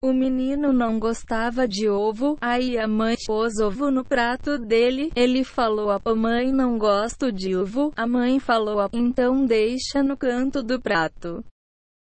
O menino não gostava de ovo, aí a mãe pôs ovo no prato dele. Ele falou a mãe não gosto de ovo. A mãe falou então deixa no canto do prato.